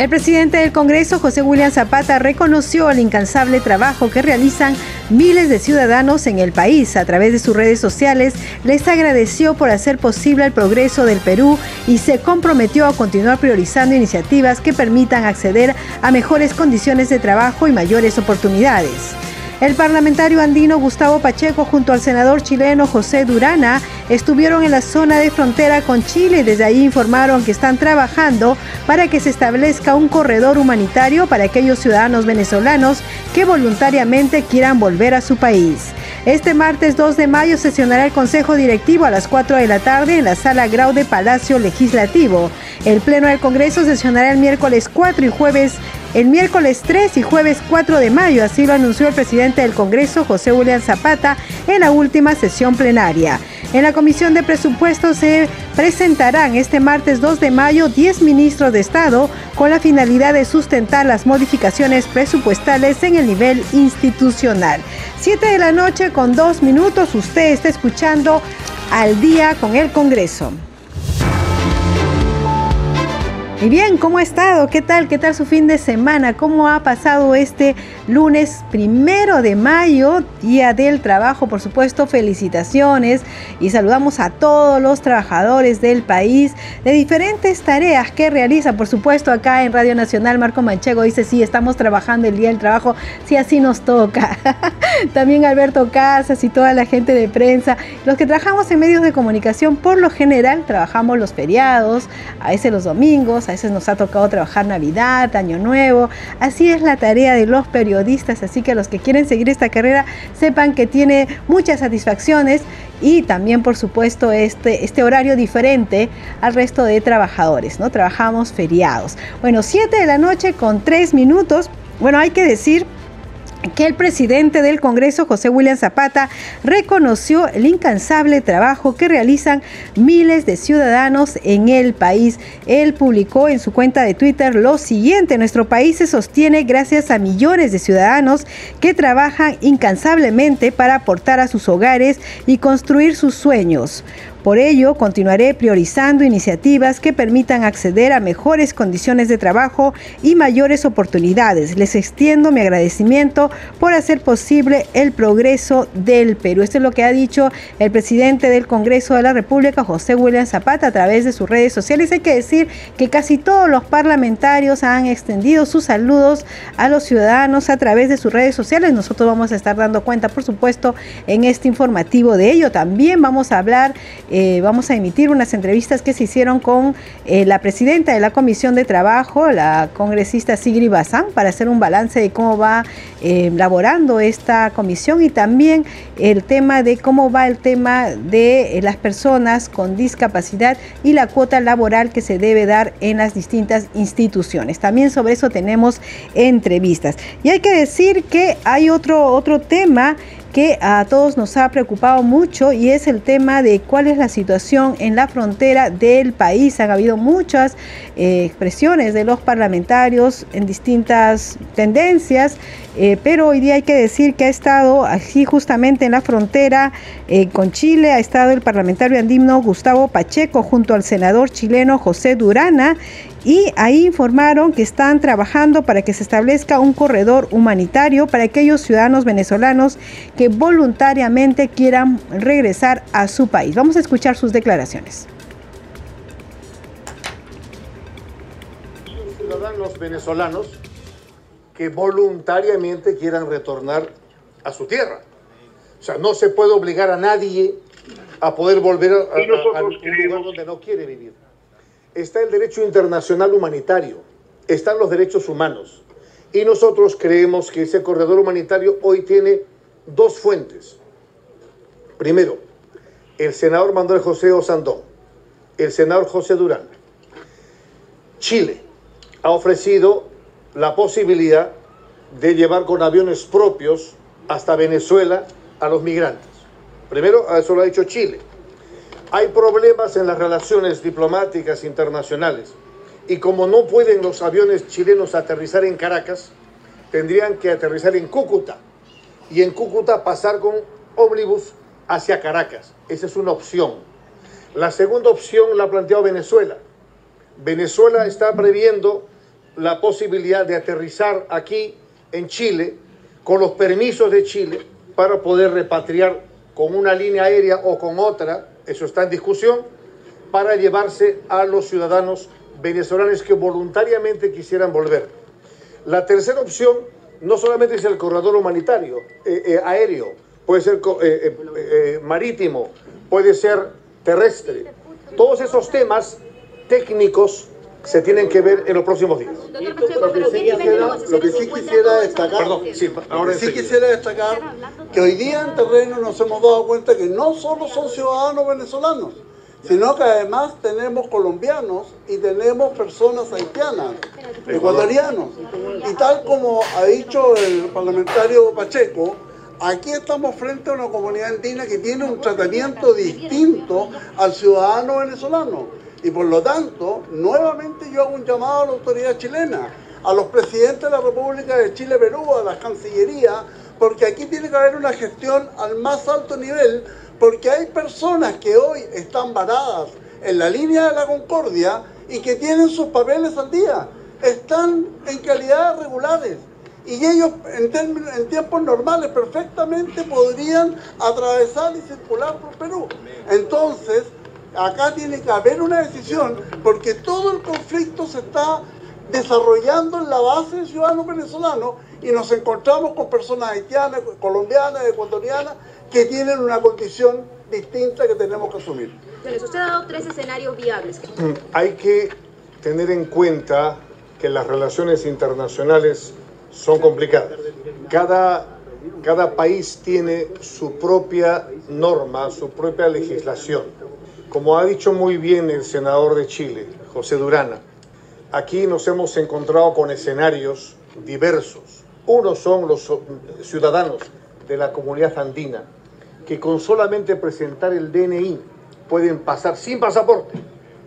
El presidente del Congreso, José William Zapata, reconoció el incansable trabajo que realizan miles de ciudadanos en el país. A través de sus redes sociales, les agradeció por hacer posible el progreso del Perú y se comprometió a continuar priorizando iniciativas que permitan acceder a mejores condiciones de trabajo y mayores oportunidades. El parlamentario andino Gustavo Pacheco junto al senador chileno José Durana estuvieron en la zona de frontera con Chile y desde ahí informaron que están trabajando para que se establezca un corredor humanitario para aquellos ciudadanos venezolanos que voluntariamente quieran volver a su país. Este martes 2 de mayo sesionará el Consejo Directivo a las 4 de la tarde en la Sala Grau de Palacio Legislativo. El Pleno del Congreso sesionará el miércoles 4 y jueves el miércoles 3 y jueves 4 de mayo, así lo anunció el presidente del Congreso, José William Zapata, en la última sesión plenaria. En la Comisión de Presupuestos se presentarán este martes 2 de mayo 10 ministros de Estado con la finalidad de sustentar las modificaciones presupuestales en el nivel institucional. 7 de la noche con 2 minutos, usted está escuchando al día con el Congreso. Y bien, ¿cómo ha estado? ¿Qué tal? ¿Qué tal su fin de semana? ¿Cómo ha pasado este lunes primero de mayo, Día del Trabajo? Por supuesto, felicitaciones y saludamos a todos los trabajadores del país de diferentes tareas que realizan. Por supuesto, acá en Radio Nacional, Marco Manchego dice, sí, estamos trabajando el Día del Trabajo, sí, así nos toca. También Alberto Casas y toda la gente de prensa. Los que trabajamos en medios de comunicación, por lo general, trabajamos los feriados, a veces los domingos, a veces nos ha tocado trabajar Navidad, Año Nuevo. Así es la tarea de los periodistas, así que los que quieren seguir esta carrera sepan que tiene muchas satisfacciones y también por supuesto este, este horario diferente al resto de trabajadores, ¿no? Trabajamos feriados. Bueno, 7 de la noche con 3 minutos. Bueno, hay que decir que el presidente del Congreso, José William Zapata, reconoció el incansable trabajo que realizan miles de ciudadanos en el país. Él publicó en su cuenta de Twitter lo siguiente, nuestro país se sostiene gracias a millones de ciudadanos que trabajan incansablemente para aportar a sus hogares y construir sus sueños. Por ello, continuaré priorizando iniciativas que permitan acceder a mejores condiciones de trabajo y mayores oportunidades. Les extiendo mi agradecimiento por hacer posible el progreso del Perú. Esto es lo que ha dicho el presidente del Congreso de la República, José William Zapata, a través de sus redes sociales. Hay que decir que casi todos los parlamentarios han extendido sus saludos a los ciudadanos a través de sus redes sociales. Nosotros vamos a estar dando cuenta, por supuesto, en este informativo de ello. También vamos a hablar eh, vamos a emitir unas entrevistas que se hicieron con eh, la presidenta de la Comisión de Trabajo, la congresista Sigri Bazán, para hacer un balance de cómo va eh, laborando esta comisión y también el tema de cómo va el tema de las personas con discapacidad y la cuota laboral que se debe dar en las distintas instituciones. También sobre eso tenemos entrevistas. Y hay que decir que hay otro, otro tema que a todos nos ha preocupado mucho y es el tema de cuál es la situación en la frontera del país. Han habido muchas eh, expresiones de los parlamentarios en distintas tendencias, eh, pero hoy día hay que decir que ha estado aquí justamente en la frontera eh, con Chile, ha estado el parlamentario andino Gustavo Pacheco junto al senador chileno José Durana y ahí informaron que están trabajando para que se establezca un corredor humanitario para aquellos ciudadanos venezolanos que voluntariamente quieran regresar a su país. Vamos a escuchar sus declaraciones. Ciudadanos venezolanos que voluntariamente quieran retornar a su tierra. O sea, no se puede obligar a nadie a poder volver a, a, un lugar donde no quiere vivir está el derecho internacional humanitario, están los derechos humanos. Y nosotros creemos que ese corredor humanitario hoy tiene dos fuentes. Primero, el senador Manuel José Osandón, el senador José Durán. Chile ha ofrecido la posibilidad de llevar con aviones propios hasta Venezuela a los migrantes. Primero, eso lo ha dicho Chile. Hay problemas en las relaciones diplomáticas internacionales y como no pueden los aviones chilenos aterrizar en Caracas, tendrían que aterrizar en Cúcuta y en Cúcuta pasar con ómnibus hacia Caracas. Esa es una opción. La segunda opción la ha planteado Venezuela. Venezuela está previendo la posibilidad de aterrizar aquí en Chile con los permisos de Chile para poder repatriar con una línea aérea o con otra, eso está en discusión, para llevarse a los ciudadanos venezolanos que voluntariamente quisieran volver. La tercera opción no solamente es el corredor humanitario, eh, eh, aéreo, puede ser eh, marítimo, puede ser terrestre. Todos esos temas técnicos se tienen que ver en los próximos días. Lo que sí quisiera, destacar, sí, quisiera destacar que hoy día en terreno nos hemos dado cuenta que no solo son ciudadanos venezolanos, sino que además tenemos colombianos y tenemos personas haitianas, ecuatorianos. Y tal como ha dicho el parlamentario Pacheco, aquí estamos frente a una comunidad andina que tiene un tratamiento distinto al ciudadano venezolano. Y por lo tanto, nuevamente yo hago un llamado a la autoridad chilena, a los presidentes de la República de Chile, Perú, a la Cancillería, porque aquí tiene que haber una gestión al más alto nivel, porque hay personas que hoy están varadas en la línea de la concordia y que tienen sus papeles al día, están en calidad regulares y ellos en, tiempos normales perfectamente podrían atravesar y circular por Perú. Entonces, acá tiene que haber una decisión porque todo el conflicto se está desarrollando en la base de ciudadanos venezolanos y nos encontramos con personas haitianas, colombianas, ecuatorianas que tienen una condición distinta que tenemos que asumir. usted ha dado tres escenarios viables. Mm, hay que tener en cuenta que las relaciones internacionales son complicadas. Cada, cada país tiene su propia norma, su propia legislación. Como ha dicho muy bien el senador de Chile, José Durana, aquí nos hemos encontrado con escenarios diversos. Uno son los ciudadanos de la comunidad andina, que con solamente presentar el DNI pueden pasar sin pasaporte,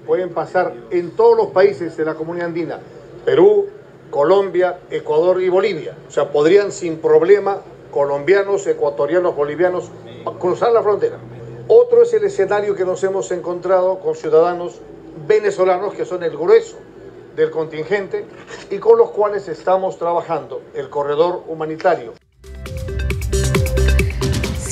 pueden pasar en todos los países de la comunidad andina, Perú, Colombia, Ecuador y Bolivia. O sea, podrían sin problema colombianos, ecuatorianos, bolivianos cruzar la frontera. Otro es el escenario que nos hemos encontrado con ciudadanos venezolanos que son el grueso del contingente y con los cuales estamos trabajando el corredor humanitario.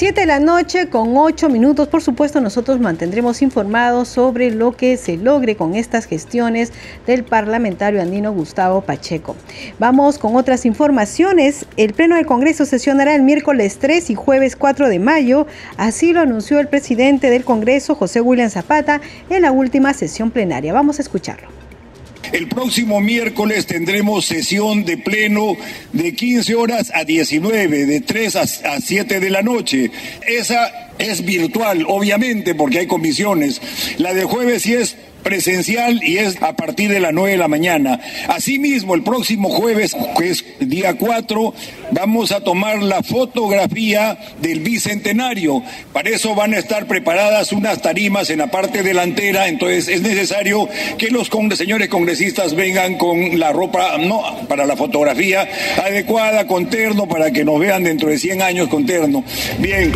Siete de la noche con ocho minutos. Por supuesto, nosotros mantendremos informados sobre lo que se logre con estas gestiones del parlamentario andino Gustavo Pacheco. Vamos con otras informaciones. El Pleno del Congreso sesionará el miércoles 3 y jueves 4 de mayo. Así lo anunció el presidente del Congreso, José William Zapata, en la última sesión plenaria. Vamos a escucharlo. El próximo miércoles tendremos sesión de pleno de 15 horas a 19, de 3 a 7 de la noche. Esa es virtual, obviamente, porque hay comisiones. La de jueves sí es presencial y es a partir de las 9 de la mañana. Asimismo, el próximo jueves, que es día 4, vamos a tomar la fotografía del bicentenario. Para eso van a estar preparadas unas tarimas en la parte delantera, entonces es necesario que los señores congresistas vengan con la ropa, no, para la fotografía adecuada, con terno, para que nos vean dentro de 100 años con terno. Bien.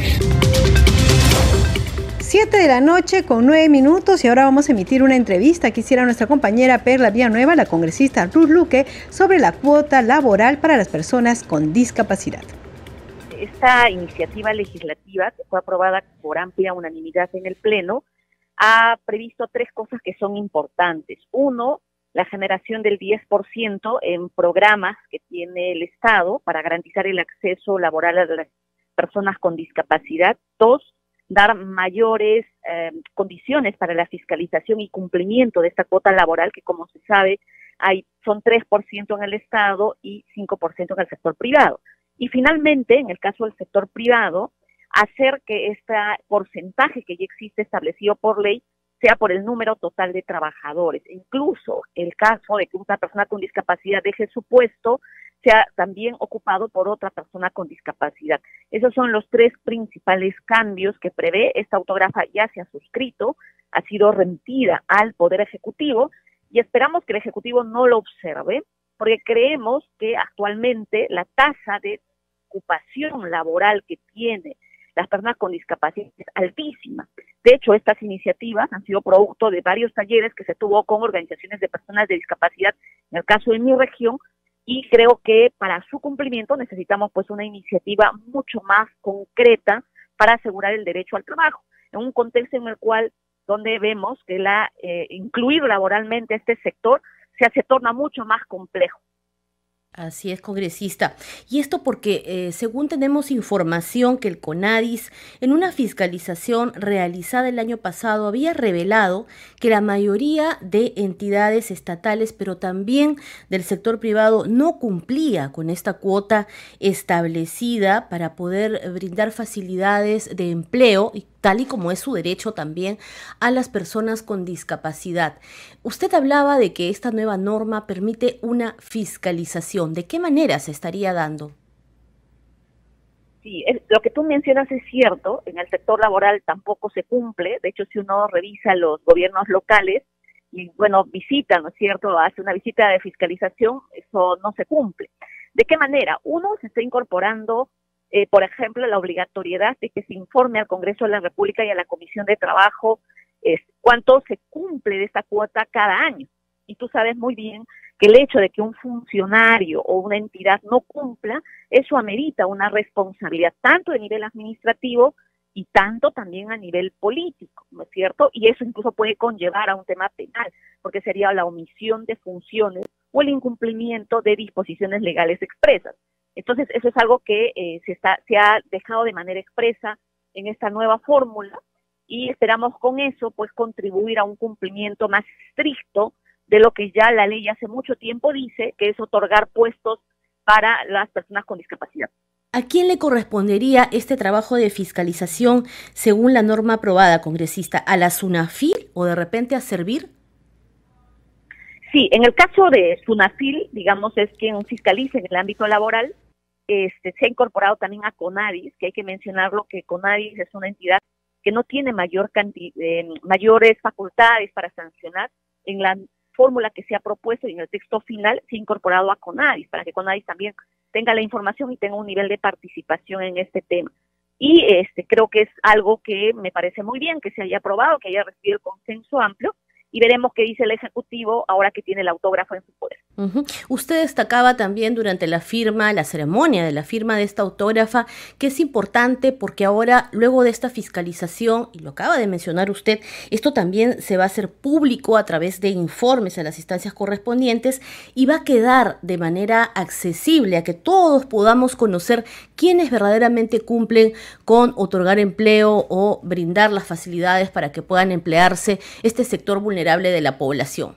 7 de la noche con 9 minutos y ahora vamos a emitir una entrevista. Quisiera nuestra compañera Perla Villanueva, la congresista Ruth Luque, sobre la cuota laboral para las personas con discapacidad. Esta iniciativa legislativa, que fue aprobada por amplia unanimidad en el Pleno, ha previsto tres cosas que son importantes. Uno, la generación del 10% en programas que tiene el Estado para garantizar el acceso laboral a las personas con discapacidad. Dos, dar mayores eh, condiciones para la fiscalización y cumplimiento de esta cuota laboral que, como se sabe, hay, son 3% en el Estado y 5% en el sector privado. Y finalmente, en el caso del sector privado, hacer que este porcentaje que ya existe establecido por ley sea por el número total de trabajadores. Incluso el caso de que una persona con discapacidad deje su puesto sea también ocupado por otra persona con discapacidad. Esos son los tres principales cambios que prevé. Esta autógrafa ya se ha suscrito, ha sido remitida al Poder Ejecutivo y esperamos que el Ejecutivo no lo observe porque creemos que actualmente la tasa de ocupación laboral que tiene las personas con discapacidad es altísima. De hecho, estas iniciativas han sido producto de varios talleres que se tuvo con organizaciones de personas de discapacidad, en el caso de mi región, y creo que para su cumplimiento necesitamos pues una iniciativa mucho más concreta para asegurar el derecho al trabajo, en un contexto en el cual donde vemos que la eh, incluir laboralmente este sector se hace torna mucho más complejo. Así es, congresista. Y esto porque, eh, según tenemos información que el CONADIS, en una fiscalización realizada el año pasado, había revelado que la mayoría de entidades estatales, pero también del sector privado, no cumplía con esta cuota establecida para poder brindar facilidades de empleo y tal y como es su derecho también a las personas con discapacidad. Usted hablaba de que esta nueva norma permite una fiscalización. ¿De qué manera se estaría dando? Sí, lo que tú mencionas es cierto, en el sector laboral tampoco se cumple, de hecho si uno revisa los gobiernos locales y bueno, visita, ¿no es cierto?, hace una visita de fiscalización, eso no se cumple. ¿De qué manera? Uno se está incorporando eh, por ejemplo, la obligatoriedad de que se informe al Congreso de la República y a la Comisión de Trabajo es, cuánto se cumple de esta cuota cada año. Y tú sabes muy bien que el hecho de que un funcionario o una entidad no cumpla, eso amerita una responsabilidad tanto de nivel administrativo y tanto también a nivel político, ¿no es cierto? Y eso incluso puede conllevar a un tema penal, porque sería la omisión de funciones o el incumplimiento de disposiciones legales expresas. Entonces, eso es algo que eh, se, está, se ha dejado de manera expresa en esta nueva fórmula y esperamos con eso pues contribuir a un cumplimiento más estricto de lo que ya la ley hace mucho tiempo dice, que es otorgar puestos para las personas con discapacidad. ¿A quién le correspondería este trabajo de fiscalización según la norma aprobada, congresista? ¿A la SUNAFIL o de repente a Servir? Sí, en el caso de SUNAFIL, digamos, es quien fiscaliza en el ámbito laboral este, se ha incorporado también a CONADIS, que hay que mencionarlo que CONADIS es una entidad que no tiene mayor eh, mayores facultades para sancionar. En la fórmula que se ha propuesto y en el texto final se ha incorporado a CONADIS, para que CONADIS también tenga la información y tenga un nivel de participación en este tema. Y este creo que es algo que me parece muy bien que se haya aprobado, que haya recibido el consenso amplio y veremos qué dice el Ejecutivo ahora que tiene el autógrafo en su poder. Usted destacaba también durante la firma, la ceremonia de la firma de esta autógrafa, que es importante porque ahora, luego de esta fiscalización, y lo acaba de mencionar usted, esto también se va a hacer público a través de informes a las instancias correspondientes y va a quedar de manera accesible a que todos podamos conocer quiénes verdaderamente cumplen con otorgar empleo o brindar las facilidades para que puedan emplearse este sector de la población.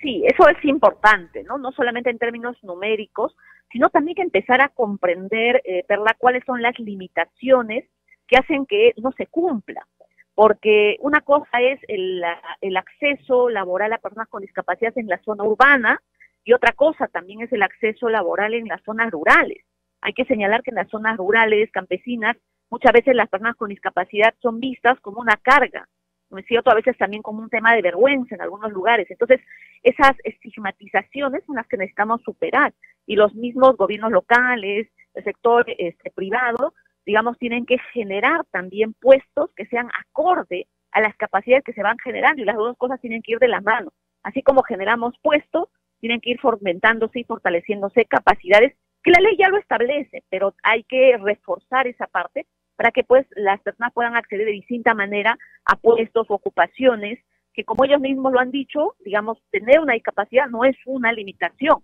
Sí, eso es importante, ¿no? No solamente en términos numéricos, sino también que empezar a comprender, eh, Perla, cuáles son las limitaciones que hacen que no se cumpla. Porque una cosa es el, el acceso laboral a personas con discapacidad en la zona urbana y otra cosa también es el acceso laboral en las zonas rurales. Hay que señalar que en las zonas rurales, campesinas, muchas veces las personas con discapacidad son vistas como una carga ¿no es? A veces también como un tema de vergüenza en algunos lugares. Entonces, esas estigmatizaciones son las que necesitamos superar y los mismos gobiernos locales, el sector este, privado, digamos, tienen que generar también puestos que sean acorde a las capacidades que se van generando y las dos cosas tienen que ir de la mano. Así como generamos puestos, tienen que ir fomentándose y fortaleciéndose capacidades que la ley ya lo establece, pero hay que reforzar esa parte para que pues las personas puedan acceder de distinta manera a puestos o ocupaciones que como ellos mismos lo han dicho, digamos, tener una discapacidad no es una limitación.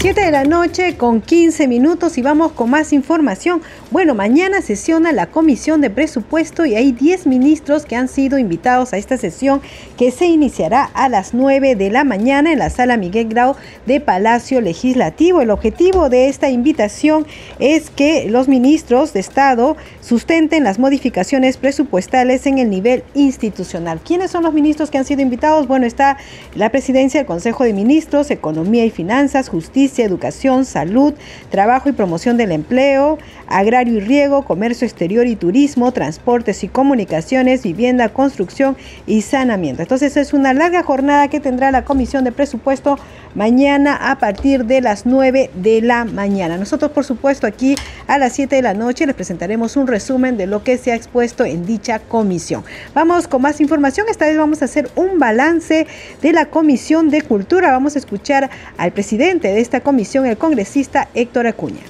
7 de la noche con 15 minutos y vamos con más información. Bueno, mañana sesiona la Comisión de Presupuesto y hay 10 ministros que han sido invitados a esta sesión que se iniciará a las 9 de la mañana en la sala Miguel Grau de Palacio Legislativo. El objetivo de esta invitación es que los ministros de Estado sustenten las modificaciones presupuestales en el nivel institucional. ¿Quiénes son los ministros que han sido invitados? Bueno, está la presidencia del Consejo de Ministros, Economía y Finanzas, Justicia, educación, salud, trabajo y promoción del empleo, agrario y riego, comercio exterior y turismo, transportes y comunicaciones, vivienda, construcción y saneamiento. Entonces es una larga jornada que tendrá la Comisión de Presupuesto mañana a partir de las 9 de la mañana. Nosotros, por supuesto, aquí a las 7 de la noche les presentaremos un resumen de lo que se ha expuesto en dicha comisión. Vamos con más información. Esta vez vamos a hacer un balance de la Comisión de Cultura. Vamos a escuchar al presidente de esta comisión, el congresista Héctor Acuña.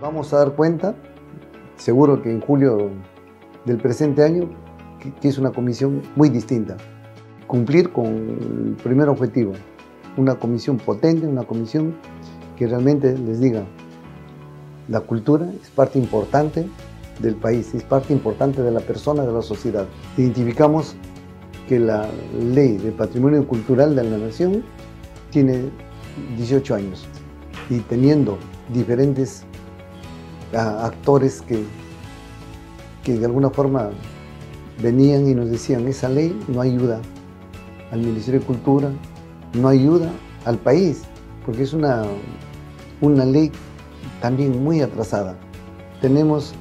Vamos a dar cuenta, seguro que en julio del presente año, que es una comisión muy distinta. Cumplir con el primer objetivo, una comisión potente, una comisión que realmente les diga, la cultura es parte importante del país, es parte importante de la persona, de la sociedad. Identificamos que la ley de patrimonio cultural de la nación tiene 18 años y teniendo diferentes ah, actores que, que de alguna forma venían y nos decían, esa ley no ayuda al Ministerio de Cultura, no ayuda al país, porque es una, una ley también muy atrasada. Tenemos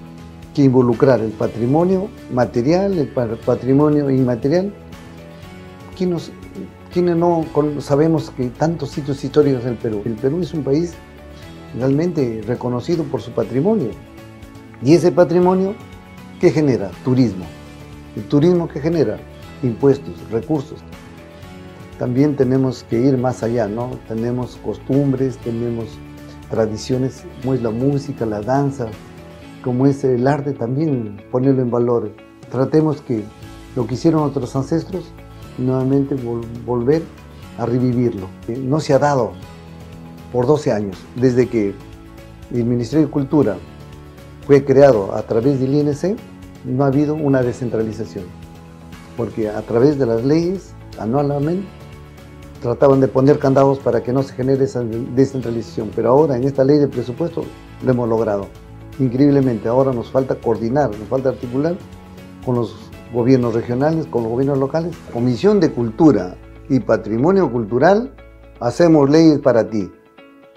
que involucrar el patrimonio material, el patrimonio inmaterial. ¿Quiénes, no sabemos que tantos sitios históricos del Perú? El Perú es un país realmente reconocido por su patrimonio. Y ese patrimonio, ¿qué genera? Turismo. El turismo que genera impuestos, recursos. También tenemos que ir más allá, ¿no? Tenemos costumbres, tenemos tradiciones, como es la música, la danza, como es el arte, también ponerlo en valor. Tratemos que lo que hicieron nuestros ancestros, nuevamente volver a revivirlo. No se ha dado por 12 años, desde que el Ministerio de Cultura fue creado a través del INC, no ha habido una descentralización, porque a través de las leyes, anualmente, trataban de poner candados para que no se genere esa descentralización, pero ahora en esta ley de presupuesto lo hemos logrado. Increíblemente, ahora nos falta coordinar, nos falta articular con los gobiernos regionales, con los gobiernos locales. Comisión de Cultura y Patrimonio Cultural, hacemos leyes para ti.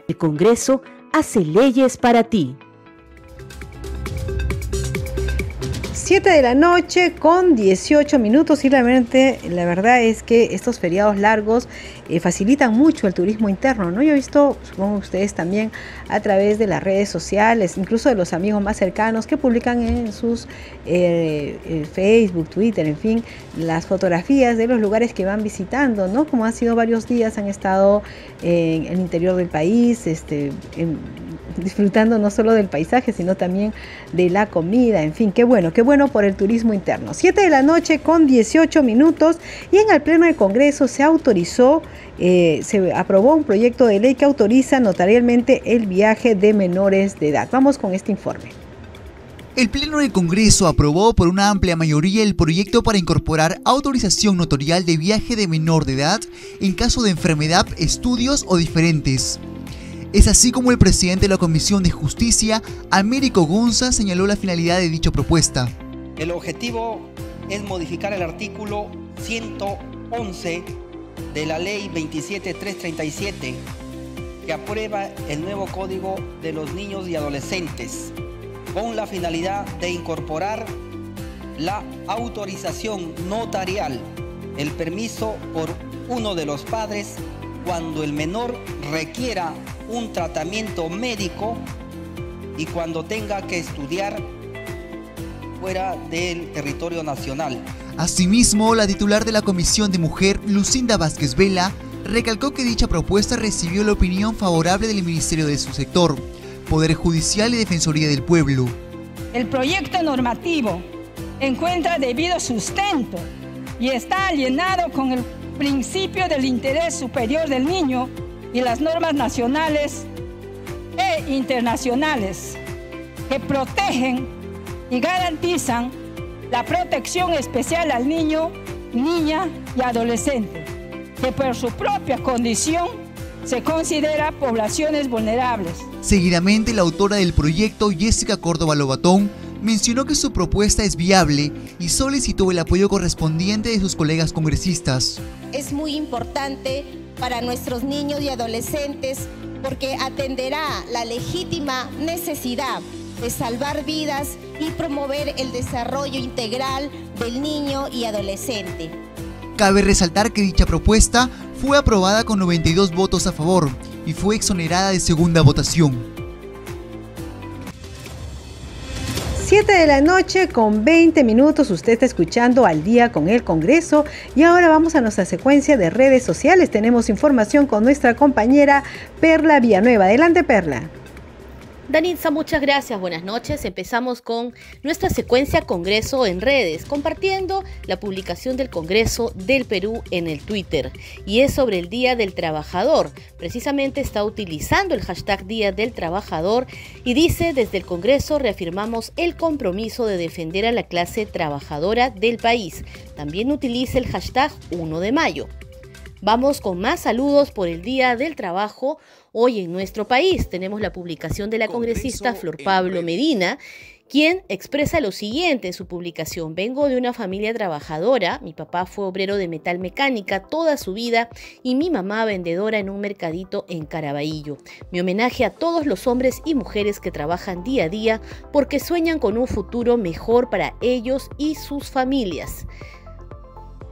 El Congreso hace leyes para ti. 7 de la noche con 18 minutos y la verdad es que estos feriados largos eh, facilitan mucho el turismo interno, ¿no? Yo he visto, supongo ustedes también, a través de las redes sociales, incluso de los amigos más cercanos que publican en sus eh, eh, Facebook, Twitter, en fin, las fotografías de los lugares que van visitando, ¿no? Como han sido varios días, han estado en el interior del país, este, disfrutando no solo del paisaje, sino también de la comida, en fin, qué bueno, qué bueno por el turismo interno. 7 de la noche con 18 minutos y en el Pleno del Congreso se autorizó, eh, se aprobó un proyecto de ley que autoriza notarialmente el viaje de menores de edad. Vamos con este informe. El Pleno del Congreso aprobó por una amplia mayoría el proyecto para incorporar autorización notarial de viaje de menor de edad en caso de enfermedad, estudios o diferentes. Es así como el presidente de la Comisión de Justicia, Américo Gonza, señaló la finalidad de dicha propuesta. El objetivo es modificar el artículo 111 de la ley 27337 que aprueba el nuevo Código de los Niños y Adolescentes con la finalidad de incorporar la autorización notarial, el permiso por uno de los padres cuando el menor requiera un tratamiento médico y cuando tenga que estudiar fuera del territorio nacional. Asimismo, la titular de la Comisión de Mujer, Lucinda Vázquez Vela, recalcó que dicha propuesta recibió la opinión favorable del Ministerio de su sector, Poder Judicial y Defensoría del Pueblo. El proyecto normativo encuentra debido sustento y está alienado con el principio del interés superior del niño y las normas nacionales e internacionales que protegen y garantizan la protección especial al niño, niña y adolescente, que por su propia condición se considera poblaciones vulnerables. Seguidamente, la autora del proyecto, Jessica Córdoba Lobatón, mencionó que su propuesta es viable y solicitó el apoyo correspondiente de sus colegas congresistas. Es muy importante para nuestros niños y adolescentes porque atenderá la legítima necesidad de salvar vidas y promover el desarrollo integral del niño y adolescente. Cabe resaltar que dicha propuesta fue aprobada con 92 votos a favor y fue exonerada de segunda votación. 7 de la noche con 20 minutos usted está escuchando al día con el Congreso y ahora vamos a nuestra secuencia de redes sociales. Tenemos información con nuestra compañera Perla Villanueva. Adelante Perla. Danitza, muchas gracias, buenas noches. Empezamos con nuestra secuencia Congreso en redes, compartiendo la publicación del Congreso del Perú en el Twitter. Y es sobre el Día del Trabajador. Precisamente está utilizando el hashtag Día del Trabajador y dice, desde el Congreso reafirmamos el compromiso de defender a la clase trabajadora del país. También utiliza el hashtag 1 de mayo. Vamos con más saludos por el Día del Trabajo. Hoy en nuestro país tenemos la publicación de la congresista Flor Pablo Medina, quien expresa lo siguiente en su publicación. Vengo de una familia trabajadora, mi papá fue obrero de metal mecánica toda su vida y mi mamá vendedora en un mercadito en Caraballo. Mi homenaje a todos los hombres y mujeres que trabajan día a día porque sueñan con un futuro mejor para ellos y sus familias.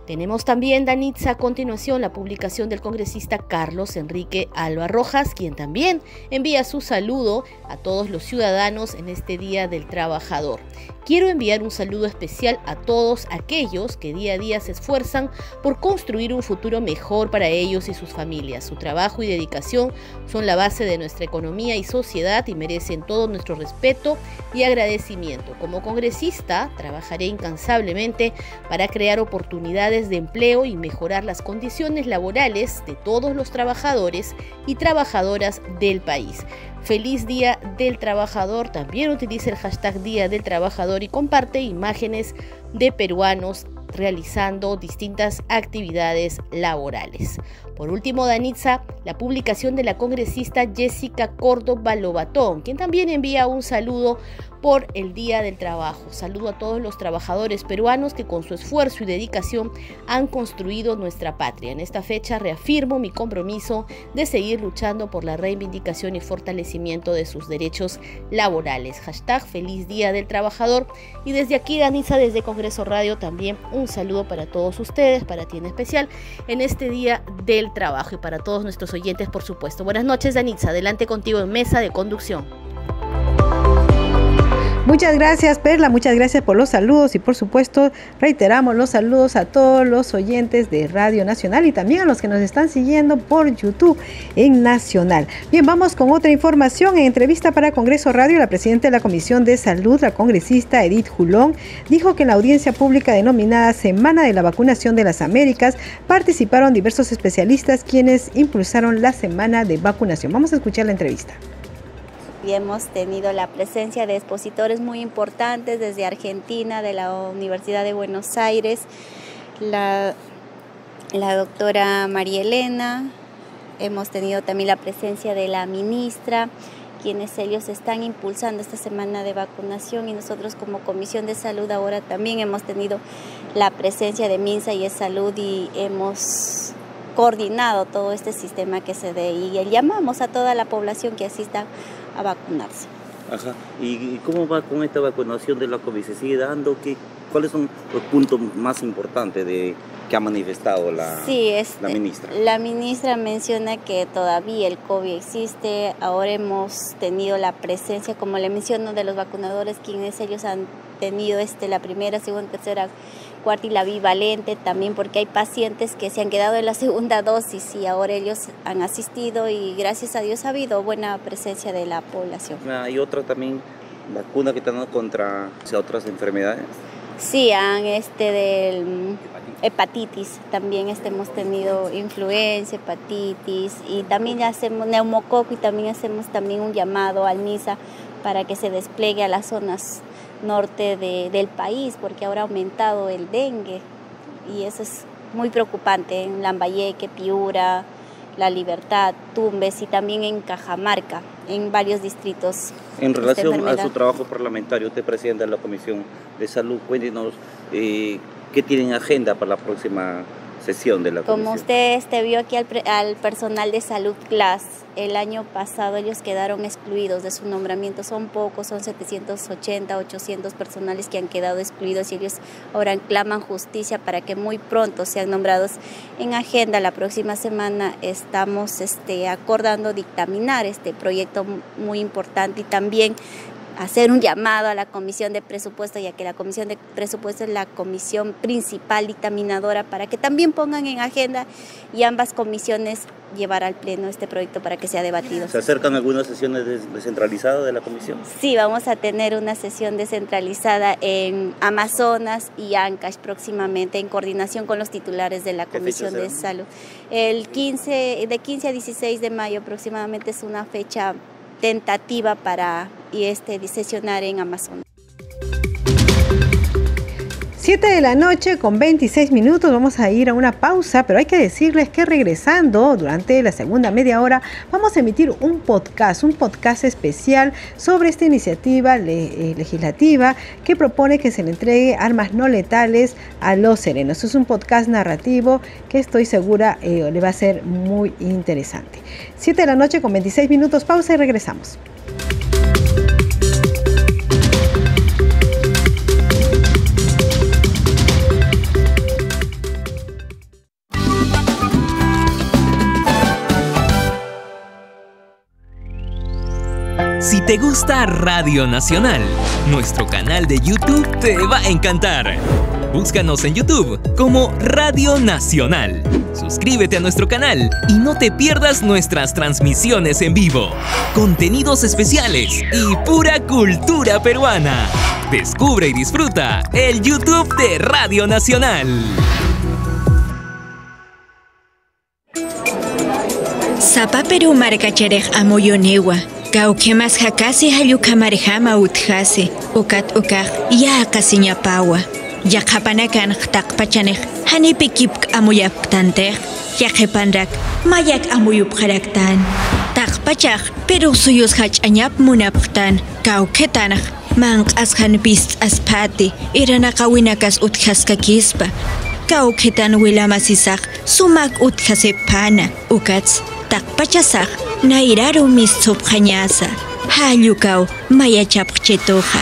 Tenemos también, Danitza, a continuación la publicación del congresista Carlos Enrique Alba Rojas, quien también envía su saludo a todos los ciudadanos en este Día del Trabajador. Quiero enviar un saludo especial a todos aquellos que día a día se esfuerzan por construir un futuro mejor para ellos y sus familias. Su trabajo y dedicación son la base de nuestra economía y sociedad y merecen todo nuestro respeto y agradecimiento. Como congresista, trabajaré incansablemente para crear oportunidades de empleo y mejorar las condiciones laborales de todos los trabajadores y trabajadoras del país. Feliz Día del Trabajador. También utiliza el hashtag Día del Trabajador y comparte imágenes de peruanos realizando distintas actividades laborales. Por último, Danitza, la publicación de la congresista Jessica Córdoba Lobatón, quien también envía un saludo por el Día del Trabajo. Saludo a todos los trabajadores peruanos que con su esfuerzo y dedicación han construido nuestra patria. En esta fecha reafirmo mi compromiso de seguir luchando por la reivindicación y fortalecimiento de sus derechos laborales. Hashtag Feliz Día del Trabajador. Y desde aquí, Danisa, desde Congreso Radio, también un saludo para todos ustedes, para ti en especial, en este Día del Trabajo y para todos nuestros oyentes, por supuesto. Buenas noches, Danitza. Adelante contigo en Mesa de Conducción. Muchas gracias Perla, muchas gracias por los saludos y por supuesto reiteramos los saludos a todos los oyentes de Radio Nacional y también a los que nos están siguiendo por YouTube en Nacional. Bien, vamos con otra información. En entrevista para Congreso Radio, la presidenta de la Comisión de Salud, la congresista Edith Julón, dijo que en la audiencia pública denominada Semana de la Vacunación de las Américas participaron diversos especialistas quienes impulsaron la semana de vacunación. Vamos a escuchar la entrevista y hemos tenido la presencia de expositores muy importantes desde Argentina, de la Universidad de Buenos Aires, la, la doctora María Elena, hemos tenido también la presencia de la ministra, quienes ellos están impulsando esta semana de vacunación y nosotros como Comisión de Salud ahora también hemos tenido la presencia de MINSA y de Salud y hemos coordinado todo este sistema que se dé y llamamos a toda la población que asista a vacunarse. Ajá. ¿Y cómo va con esta vacunación de la COVID? ¿Se sigue dando? ¿Qué, ¿Cuáles son los puntos más importantes de, que ha manifestado la, la ministra? La ministra menciona que todavía el COVID existe. Ahora hemos tenido la presencia, como le menciono, de los vacunadores, quienes ellos han tenido este, la primera, segunda, tercera cuarta y la bivalente también porque hay pacientes que se han quedado en la segunda dosis y ahora ellos han asistido y gracias a Dios ha habido buena presencia de la población. ¿Hay otra también vacuna que están contra otras enfermedades? Sí, han este del hepatitis, también este, hemos tenido influenza, hepatitis y también hacemos neumococo y también hacemos también un llamado al MISA para que se despliegue a las zonas norte del país porque ahora ha aumentado el dengue y eso es muy preocupante en Lambayeque, Piura, La Libertad, Tumbes y también en Cajamarca, en varios distritos. En relación a su trabajo parlamentario, usted presidente de la Comisión de Salud, cuéntenos eh, qué tienen agenda para la próxima sesión de la Como usted este, vio aquí al, personal de salud CLAS, el año pasado ellos quedaron excluidos de su nombramiento. Son pocos, son 780, 800 personales que han quedado excluidos y ellos ahora claman justicia para que muy pronto sean nombrados en agenda. La próxima semana estamos este, acordando dictaminar este proyecto muy importante y también hacer un llamado a la Comisión de Presupuesto, ya que la Comisión de Presupuesto es la comisión principal dictaminadora, para que también pongan en agenda y ambas comisiones llevar al Pleno este proyecto para que sea debatido. ¿Se acercan algunas sesiones descentralizadas de la comisión? Sí, vamos a tener una sesión descentralizada en Amazonas y Ancash próximamente en coordinación con los titulares de la Comisión de Salud. El 15, de 15 a 16 de mayo aproximadamente es una fecha tentativa para y este, sesionar en Amazon. 7 de la noche con 26 minutos vamos a ir a una pausa, pero hay que decirles que regresando durante la segunda media hora vamos a emitir un podcast, un podcast especial sobre esta iniciativa eh, legislativa que propone que se le entregue armas no letales a los serenos. Es un podcast narrativo que estoy segura eh, le va a ser muy interesante. 7 de la noche con 26 minutos, pausa y regresamos. Te gusta Radio Nacional, nuestro canal de YouTube te va a encantar. Búscanos en YouTube como Radio Nacional. Suscríbete a nuestro canal y no te pierdas nuestras transmisiones en vivo, contenidos especiales y pura cultura peruana. Descubre y disfruta el YouTube de Radio Nacional. Zapa Perú marcacherej amoyonewa. Kawkimas hakasi hallukamarihama utjasi, ukat ukaj yaqasiñapawa. Yaqapanakan taqpachanej hanipi kipk ya yaqepanrak mayak amuyupqaraktan. Taqpachaj pero suyus hach'añap munapqtan, ashan manq'asqanpis aspati iranaqawinakas utjaskakispa. Kawketan wilamasisak sumak utjasepana, ukats takpachasaj nairaru mistzupqañasa hallukau mayachapqchituqa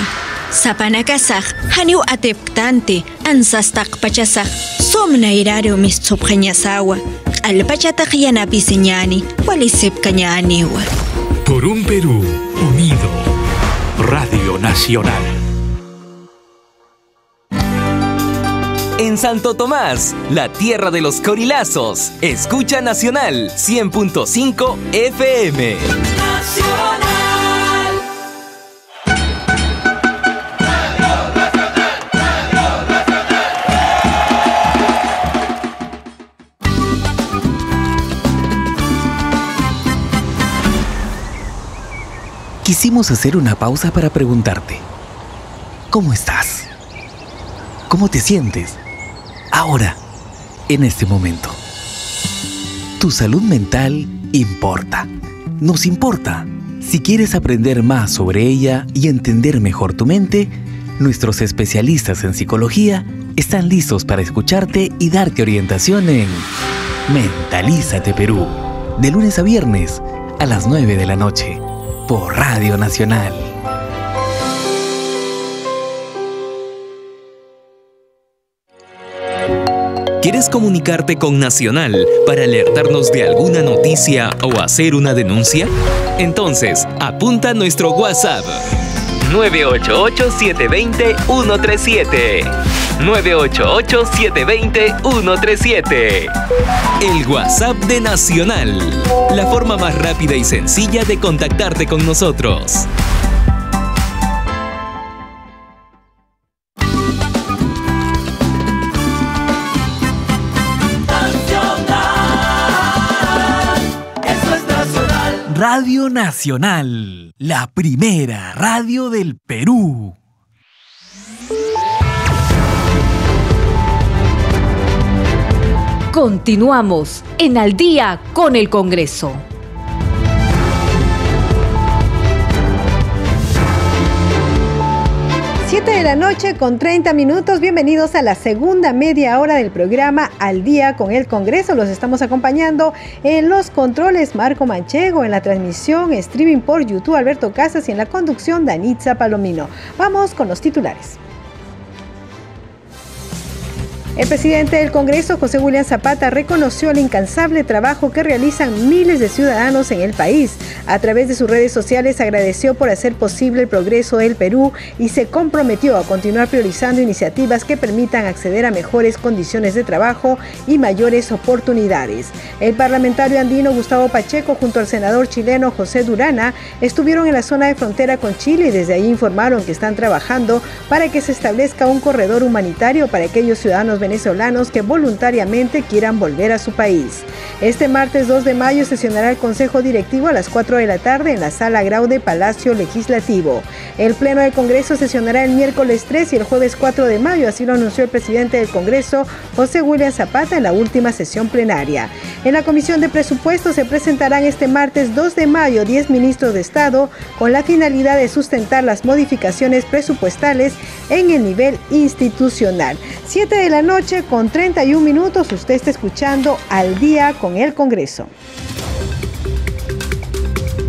sapanakasaj haniw ateptante ansastaqpachasaj som nairaru mistzupqañasawa q'alpachataq yanapisiñani walisipkañaniwa Por un Perú unido Radio Nacional En Santo Tomás, la tierra de los corilazos. Escucha Nacional 100.5 FM. Nacional. Quisimos hacer una pausa para preguntarte, ¿cómo estás? ¿Cómo te sientes? Ahora, en este momento. Tu salud mental importa. Nos importa. Si quieres aprender más sobre ella y entender mejor tu mente, nuestros especialistas en psicología están listos para escucharte y darte orientación en Mentalízate Perú, de lunes a viernes a las 9 de la noche, por Radio Nacional. ¿Quieres comunicarte con Nacional para alertarnos de alguna noticia o hacer una denuncia? Entonces, apunta nuestro WhatsApp. 988-720-137. 988-720-137. El WhatsApp de Nacional. La forma más rápida y sencilla de contactarte con nosotros. Radio Nacional, la primera radio del Perú. Continuamos en Al día con el Congreso. 7 de la noche con 30 minutos. Bienvenidos a la segunda media hora del programa Al día con el Congreso. Los estamos acompañando en los controles Marco Manchego, en la transmisión streaming por YouTube Alberto Casas y en la conducción Danitza Palomino. Vamos con los titulares. El presidente del Congreso, José William Zapata, reconoció el incansable trabajo que realizan miles de ciudadanos en el país. A través de sus redes sociales agradeció por hacer posible el progreso del Perú y se comprometió a continuar priorizando iniciativas que permitan acceder a mejores condiciones de trabajo y mayores oportunidades. El parlamentario andino Gustavo Pacheco junto al senador chileno José Durana estuvieron en la zona de frontera con Chile y desde ahí informaron que están trabajando para que se establezca un corredor humanitario para aquellos ciudadanos venezolanos venezolanos que voluntariamente quieran volver a su país. Este martes 2 de mayo sesionará el Consejo Directivo a las 4 de la tarde en la Sala Grau de Palacio Legislativo. El Pleno del Congreso sesionará el miércoles 3 y el jueves 4 de mayo, así lo anunció el presidente del Congreso, José William Zapata, en la última sesión plenaria. En la Comisión de Presupuestos se presentarán este martes 2 de mayo 10 ministros de Estado con la finalidad de sustentar las modificaciones presupuestales en el nivel institucional. 7 de la noche con 31 minutos. Usted está escuchando al día con el Congreso.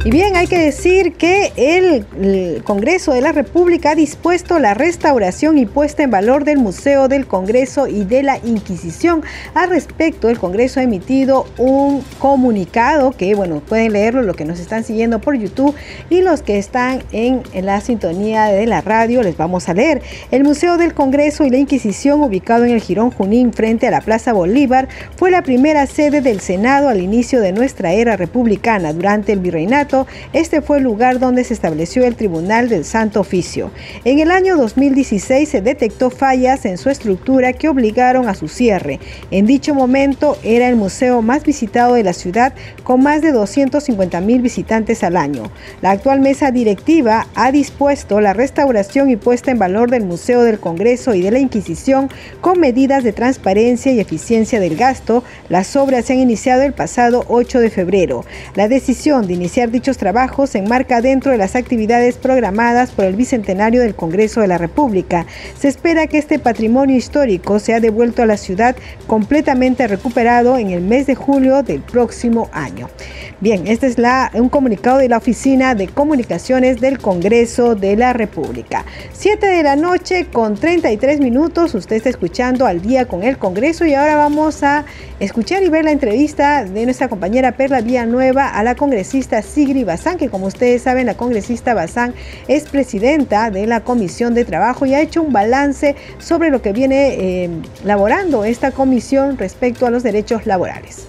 Y bien, hay que decir que el, Congreso de la República ha dispuesto la restauración y puesta en valor del Museo del Congreso y de la Inquisición. Al respecto, el Congreso ha emitido un comunicado que, bueno, pueden leerlo los que nos están siguiendo por YouTube y los que están en, en la sintonía de la radio, les vamos a leer. El Museo del Congreso y la Inquisición, ubicado en el Girón Junín frente a la Plaza Bolívar, fue la primera sede del Senado al inicio de nuestra era republicana durante el virreinato este fue el lugar donde se estableció el Tribunal del Santo Oficio. En el año 2016 se detectó fallas en su estructura que obligaron a su cierre. En dicho momento era el museo más visitado de la ciudad con más de 250 mil visitantes al año. La actual mesa directiva ha dispuesto la restauración y puesta en valor del Museo del Congreso y de la Inquisición con medidas de transparencia y eficiencia del gasto. Las obras se han iniciado el pasado 8 de febrero. La decisión de iniciar dichos trabajos se enmarca dentro de las actividades programadas por el Bicentenario del Congreso de la República. Se espera que este patrimonio histórico sea devuelto a la ciudad completamente recuperado en el mes de julio del próximo año. Bien, este es un comunicado de la Oficina de Comunicaciones del Congreso de la República. 7 de la noche con 33 minutos, usted está escuchando al día con el Congreso y ahora vamos a escuchar y ver la entrevista de nuestra compañera Perla Villanueva a la congresista Sigri que como ustedes saben, la congresista Bazán es presidenta de la Comisión de Trabajo y ha hecho un balance sobre lo que viene eh, laborando esta comisión respecto a los derechos laborales.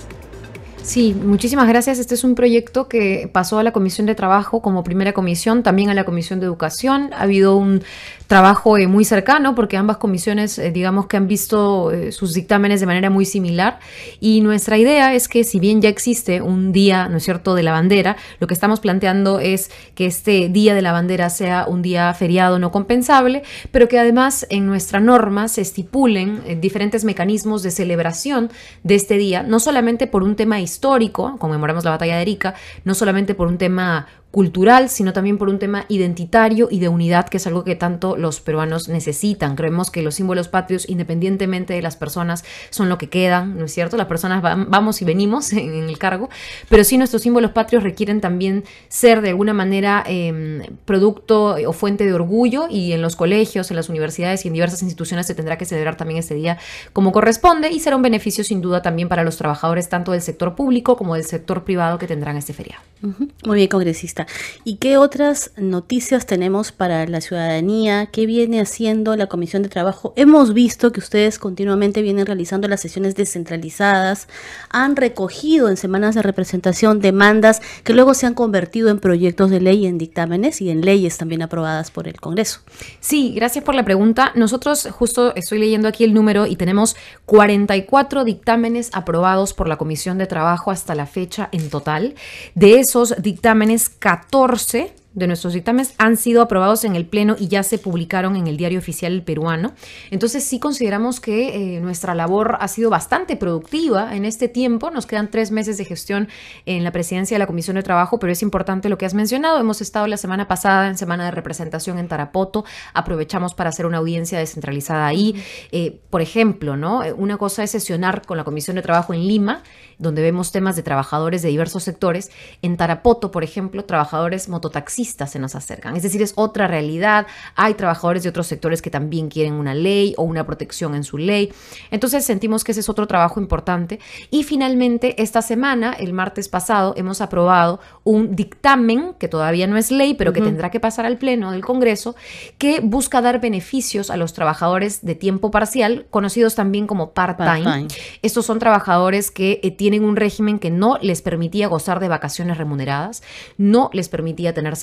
Sí, muchísimas gracias. Este es un proyecto que pasó a la Comisión de Trabajo como primera comisión, también a la Comisión de Educación. Ha habido un trabajo eh, muy cercano porque ambas comisiones, eh, digamos que han visto eh, sus dictámenes de manera muy similar y nuestra idea es que si bien ya existe un día, ¿no es cierto?, de la bandera, lo que estamos planteando es que este día de la bandera sea un día feriado no compensable, pero que además en nuestra norma se estipulen diferentes mecanismos de celebración de este día, no solamente por un tema histórico, conmemoramos la batalla de Erika, no solamente por un tema cultural, sino también por un tema identitario y de unidad, que es algo que tanto los peruanos necesitan. Creemos que los símbolos patrios, independientemente de las personas, son lo que quedan, ¿no es cierto? Las personas vamos y venimos en, el cargo, pero sí nuestros símbolos patrios requieren también ser de alguna manera em, producto o fuente de orgullo y en los colegios, en las universidades y en diversas instituciones se tendrá que celebrar también este día como corresponde y será un beneficio sin duda también para los trabajadores tanto del sector público como del sector privado que tendrán este feriado. Muy bien, congresista. ¿Y qué otras noticias tenemos para la ciudadanía? ¿Qué viene haciendo la Comisión de Trabajo? Hemos visto que ustedes continuamente vienen realizando las sesiones descentralizadas, han recogido en semanas de representación demandas que luego se han convertido en proyectos de ley, en dictámenes y en leyes también aprobadas por el Congreso. Sí, gracias por la pregunta. Nosotros justo estoy leyendo aquí el número y tenemos 44 dictámenes aprobados por la Comisión de Trabajo hasta la fecha en total. De esos dictámenes, 14 de nuestros dictámenes han sido aprobados en el Pleno y ya se publicaron en el Diario Oficial Peruano. Entonces sí consideramos que eh, nuestra labor ha sido bastante productiva en este tiempo. Nos quedan tres meses de gestión en la presidencia de la Comisión de Trabajo, pero es importante lo que has mencionado. Hemos estado la semana pasada en semana de representación en Tarapoto. Aprovechamos para hacer una audiencia descentralizada ahí. Eh, por ejemplo, ¿no? Una cosa es sesionar con la Comisión de Trabajo en Lima donde vemos temas de trabajadores de diversos sectores. En Tarapoto, por ejemplo, trabajadores mototaxistas se nos acercan. Es decir, es otra realidad. Hay trabajadores de otros sectores que también quieren una ley o una protección en su ley. Entonces sentimos que ese es otro trabajo importante. Y finalmente, esta semana, el martes pasado, hemos aprobado un dictamen que todavía no es ley, pero que tendrá que pasar al Pleno del Congreso, que busca dar beneficios a los trabajadores de tiempo parcial, conocidos también como part-time. Estos son trabajadores que eh, tienen tienen un régimen que no les permitía gozar de vacaciones remuneradas, no les permitía tener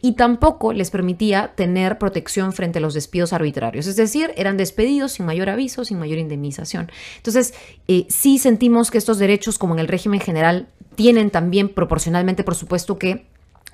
Y tampoco les permitía tener protección frente a los despidos arbitrarios. Es decir, eran despedidos sin mayor aviso, sin mayor indemnización. Entonces, eh, sí sentimos que estos derechos, como en el régimen general, tienen también proporcionalmente, por supuesto, que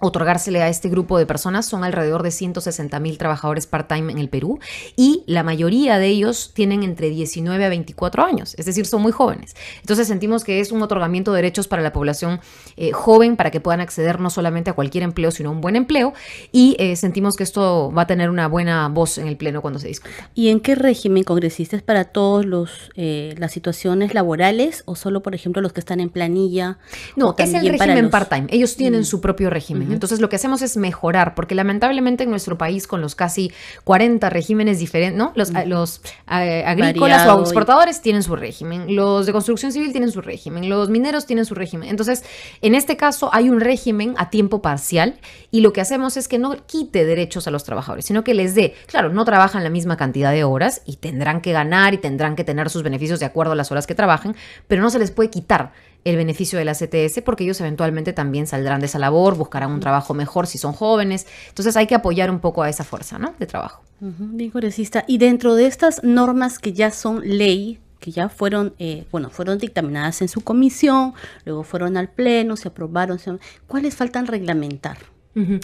otorgársele a este grupo de personas son alrededor de 160 mil trabajadores part-time en el Perú y la mayoría de ellos tienen entre 19 a 24 años, es decir, son muy jóvenes. Entonces sentimos que es un otorgamiento de derechos para la población eh, joven para que puedan acceder no solamente a cualquier empleo, sino a un buen empleo y eh, sentimos que esto va a tener una buena voz en el Pleno cuando se discuta. ¿Y en qué régimen congresista es para todos los eh, las situaciones laborales o solo, por ejemplo, los que están en planilla? No, es el régimen part-time. Ellos tienen mm. su propio régimen. Entonces lo que hacemos es mejorar, porque lamentablemente en nuestro país con los casi 40 regímenes diferentes, ¿no? Los, los eh, agrícolas o exportadores tienen su régimen, los de construcción civil tienen su régimen, los mineros tienen su régimen. Entonces, en este caso hay un régimen a tiempo parcial y lo que hacemos es que no quite derechos a los trabajadores, sino que les dé, claro, no trabajan la misma cantidad de horas y tendrán que ganar y tendrán que tener sus beneficios de acuerdo a las horas que trabajen, pero no se les puede quitar el beneficio de la CTS porque ellos eventualmente también saldrán de esa labor, buscarán un trabajo mejor si son jóvenes. Entonces hay que apoyar un poco a esa fuerza ¿no? de trabajo. bien, congresista. Y dentro de estas normas que ya son ley, que ya fueron, eh, bueno, fueron dictaminadas en su comisión, luego fueron al pleno, se aprobaron, ¿cuáles faltan reglamentar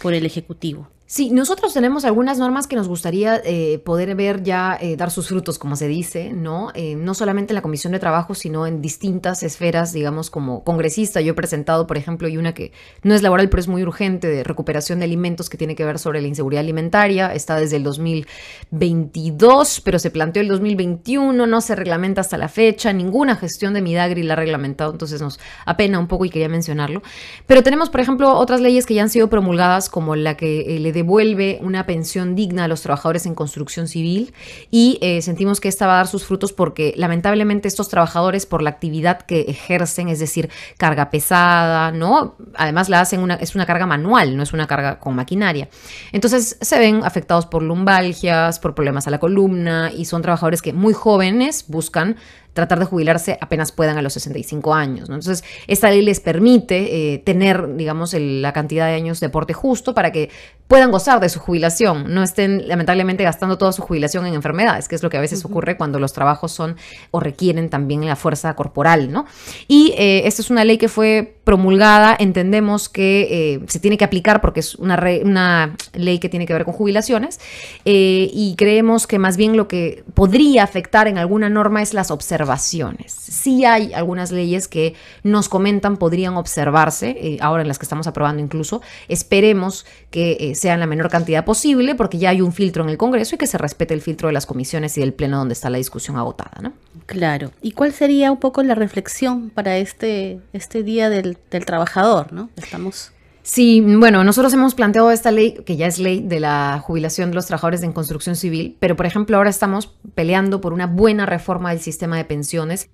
por el Ejecutivo? Sí, nosotros tenemos algunas normas que nos gustaría eh, poder ver ya eh, dar sus frutos, como se dice, ¿no? Eh, no solamente en la Comisión de Trabajo, sino en distintas esferas, digamos, como congresista. Yo he presentado, por ejemplo, y una que no es laboral, pero es muy urgente, de recuperación de alimentos que tiene que ver sobre la inseguridad alimentaria. Está desde el 2022, pero se planteó el 2021, no se reglamenta hasta la fecha. Ninguna gestión de Midagri la ha reglamentado, entonces nos apena un poco y quería mencionarlo. Pero tenemos, por ejemplo, otras leyes que ya han sido promulgadas, como la que le devuelve una pensión digna a los trabajadores en construcción civil y eh, sentimos que esta va a dar sus frutos porque lamentablemente estos trabajadores por la actividad que ejercen, es decir, carga pesada, ¿no? Además la hacen una, es una carga manual, no es una carga con maquinaria. Entonces se ven afectados por lumbalgias, por problemas a la columna y son trabajadores que muy jóvenes buscan tratar de jubilarse apenas puedan a los 65 años. Entonces, esta ley les permite eh, tener, digamos, la cantidad de años de aporte justo para que puedan gozar de su jubilación, no estén lamentablemente gastando toda su jubilación en enfermedades, que es lo que a veces ocurre cuando los trabajos son o requieren también la fuerza corporal, ¿no? Y eh, esta es una ley que fue promulgada, entendemos que eh, se tiene que aplicar porque es una, una, ley que tiene que ver con jubilaciones y creemos que más bien lo que podría afectar en alguna norma es las observaciones observaciones. Sí hay algunas leyes que nos comentan podrían observarse, eh, ahora en las que estamos aprobando incluso. Esperemos que eh, sean la menor cantidad posible porque ya hay un filtro en el Congreso y que se respete el filtro de las comisiones y del Pleno donde está la discusión agotada. ¿no? Claro. ¿Y cuál sería un poco la reflexión para este, este Día del, del Trabajador? ¿no? Estamos Sí, bueno, nosotros hemos planteado esta ley, que ya es ley de la jubilación de los trabajadores en construcción civil, pero por ejemplo ahora estamos peleando por una buena reforma del sistema de pensiones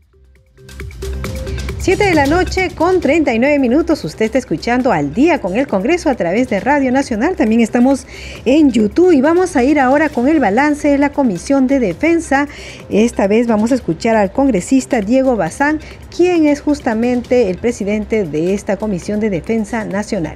7 de la noche con 39 minutos. Usted está escuchando al día con el Congreso a través de Radio Nacional. También estamos en YouTube y vamos a ir ahora con el balance de la Comisión de Defensa. Esta vez vamos a escuchar al congresista Diego Bazán, quien es justamente el presidente de esta Comisión de Defensa Nacional.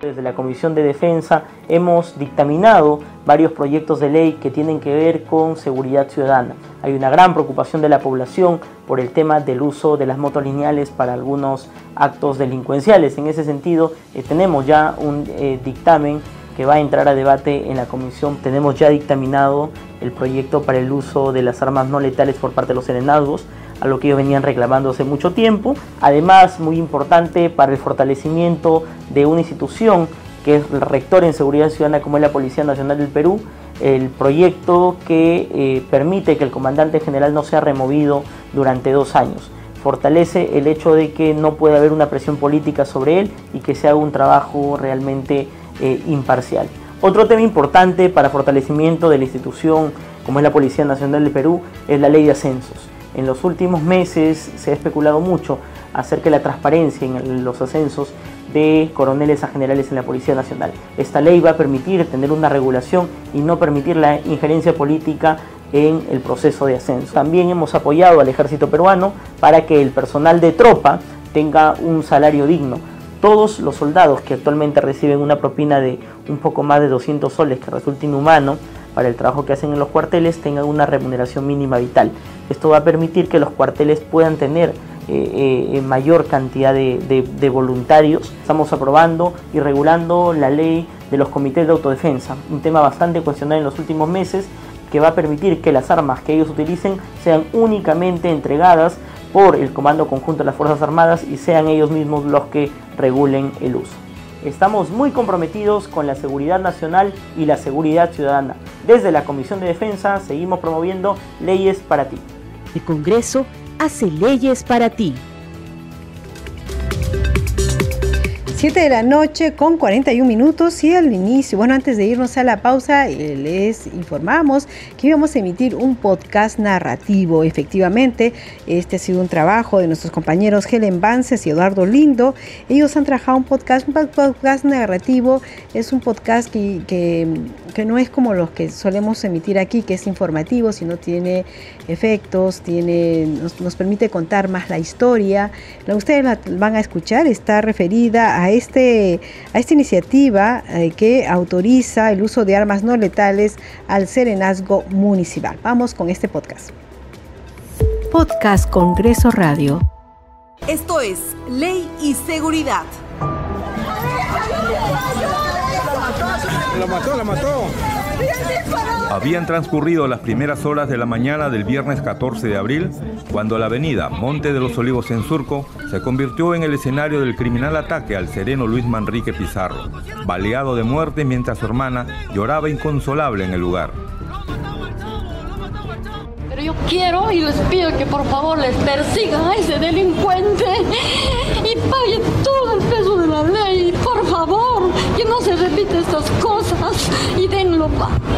Desde la Comisión de Defensa hemos dictaminado varios proyectos de ley que tienen que ver con seguridad ciudadana. Hay una gran preocupación de la población por el tema del uso de las motos lineales para algunos actos delincuenciales. En ese sentido, eh, tenemos ya un eh, dictamen que va a entrar a debate en la comisión. Tenemos ya dictaminado el proyecto para el uso de las armas no letales por parte de los serenazgos a lo que ellos venían reclamando hace mucho tiempo. Además, muy importante para el fortalecimiento de una institución que es el rector en seguridad ciudadana como es la Policía Nacional del Perú, el proyecto que eh, permite que el comandante general no sea removido durante dos años. Fortalece el hecho de que no puede haber una presión política sobre él y que se haga un trabajo realmente eh, imparcial. Otro tema importante para fortalecimiento de la institución como es la Policía Nacional del Perú es la ley de ascensos. En los últimos meses se ha especulado mucho acerca de la transparencia en los ascensos de coroneles a generales en la Policía Nacional. Esta ley va a permitir tener una regulación y no permitir la injerencia política en el proceso de ascenso. También hemos apoyado al ejército peruano para que el personal de tropa tenga un salario digno. Todos los soldados que actualmente reciben una propina de un poco más de 200 soles que resulta inhumano, para el trabajo que hacen en los cuarteles tengan una remuneración mínima vital. Esto va a permitir que los cuarteles puedan tener eh, eh, mayor cantidad de, voluntarios. Estamos aprobando y regulando la ley de los comités de autodefensa, un tema bastante cuestionado en los últimos meses que va a permitir que las armas que ellos utilicen sean únicamente entregadas por el Comando Conjunto de las Fuerzas Armadas y sean ellos mismos los que regulen el uso. Estamos muy comprometidos con la seguridad nacional y la seguridad ciudadana. Desde la Comisión de Defensa seguimos promoviendo leyes para ti. El Congreso hace leyes para ti. 7 de la noche con 41 minutos y al inicio, bueno, antes de irnos a la pausa, eh, les informamos que íbamos a emitir un podcast narrativo. Efectivamente, este ha sido un trabajo de nuestros compañeros Helen Vances y Eduardo Lindo. Ellos han trabajado un podcast, un podcast narrativo. Es un podcast que, que, no es como los que solemos emitir aquí, que es informativo, sino tiene efectos, tiene, nos, permite contar más la historia. Ustedes la van a escuchar, está referida a este, a esta iniciativa eh, que autoriza el uso de armas no letales al serenazgo municipal. Vamos con este podcast. Podcast Congreso Radio. Esto es Ley y Seguridad. La mató, la mató. Habían transcurrido las primeras horas de la mañana del viernes 14 de abril cuando la avenida Monte de los Olivos en Surco se convirtió en el escenario del criminal ataque al sereno Luis Manrique Pizarro, baleado de muerte mientras su hermana lloraba inconsolable en el lugar. Pero yo quiero y les pido que por favor les persigan a ese delincuente y paguen todo el peso de la ley, por favor, se repite estas cosas y denlo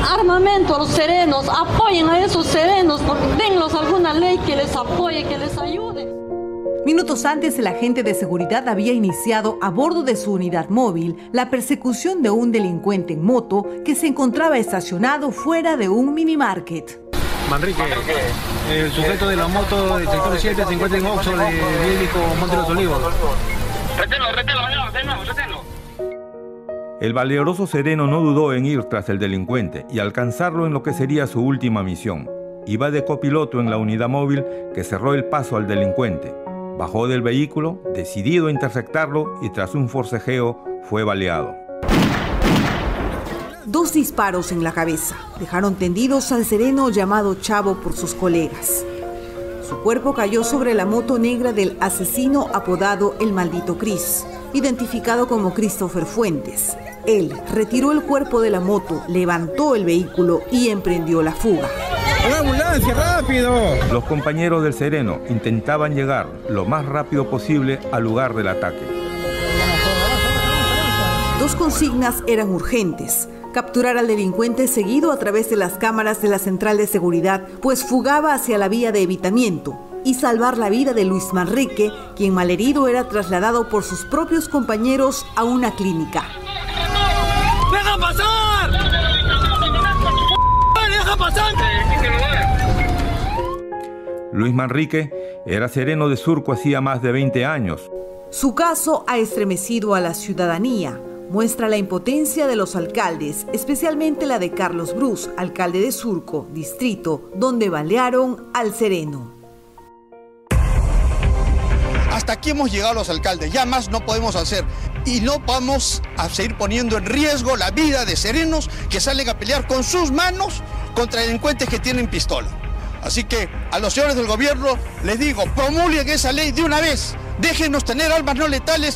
armamento a los serenos, apoyen a esos serenos, denlos alguna ley que les apoye, que les ayude. Minutos antes, el agente de seguridad había iniciado a bordo de su unidad móvil la persecución de un delincuente en moto que se encontraba estacionado fuera de un minimarket. Manrique, el sujeto de la moto del sector 7 se encuentra en Oxo de Bíblico Monte de los Olivos. Retelo, retelo, retelo, retelo. El valeroso sereno no dudó en ir tras el delincuente y alcanzarlo en lo que sería su última misión. Iba de copiloto en la unidad móvil que cerró el paso al delincuente. Bajó del vehículo, decidido a interceptarlo y tras un forcejeo fue baleado. Dos disparos en la cabeza dejaron tendidos al sereno llamado Chavo por sus colegas. Su cuerpo cayó sobre la moto negra del asesino apodado El Maldito Cris, identificado como Christopher Fuentes. Él retiró el cuerpo de la moto, levantó el vehículo y emprendió la fuga. ¡Una ambulancia, rápido! Los compañeros del Sereno intentaban llegar lo más rápido posible al lugar del ataque. Dos consignas eran urgentes capturar al delincuente seguido a través de las cámaras de la central de seguridad, pues fugaba hacia la vía de evitamiento, y salvar la vida de Luis Manrique, quien malherido era trasladado por sus propios compañeros a una clínica. ¡Deja pasar! ¡Deja pasar! Luis Manrique era sereno de Surco hacía más de 20 años. Su caso ha estremecido a la ciudadanía. Muestra la impotencia de los alcaldes, especialmente la de Carlos Bruz, alcalde de Surco, distrito, donde balearon al sereno. Hasta aquí hemos llegado los alcaldes, ya más no podemos hacer. Y no vamos a seguir poniendo en riesgo la vida de serenos que salen a pelear con sus manos contra delincuentes que tienen pistola. Así que a los señores del gobierno les digo, promulguen esa ley de una vez, déjenos tener armas no letales.